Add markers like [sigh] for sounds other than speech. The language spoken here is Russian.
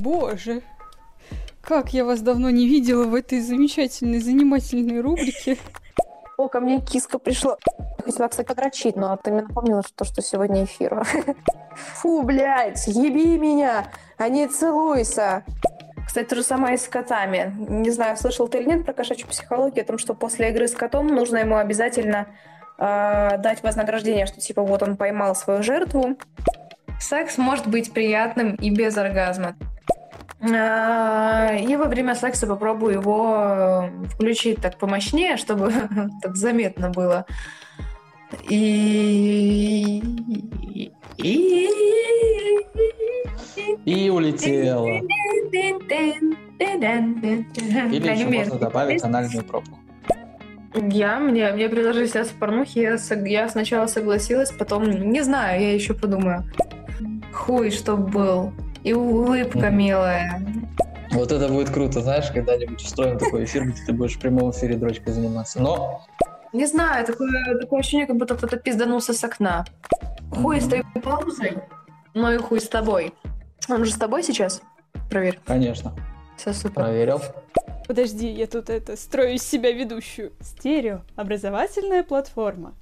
Боже, как я вас давно не видела в этой замечательной, занимательной рубрике. О, ко мне киска пришла. Хотела, кстати, подрочить, но ты мне напомнила, что, что сегодня эфир. [laughs] Фу, блядь, еби меня, а не целуйся. Кстати, то же самое и с котами. Не знаю, слышал ты или нет про кошачью психологию, о том, что после игры с котом нужно ему обязательно э, дать вознаграждение, что типа вот он поймал свою жертву. Секс может быть приятным и без оргазма. А, и во время секса попробую его включить так помощнее, чтобы так заметно было. И... И... И улетела. Или еще можно добавить анальную пробку. Я, мне, мне предложили сняться в порнухе, я, я сначала согласилась, потом, не знаю, я еще подумаю. Хуй, чтоб был. И улыбка Мгм. милая. Вот это будет круто, знаешь, когда-нибудь устроим такой эфир, где ты будешь в прямом эфире дрочкой заниматься. Но Не знаю, такое, такое ощущение, как будто кто-то пизданулся с окна. Хуй с Мгм. той паузой, ну и хуй с тобой. Он же с тобой сейчас? Проверь. Конечно, Все супер. проверил. Подожди, я тут это строю из себя ведущую. Стерео. Образовательная платформа.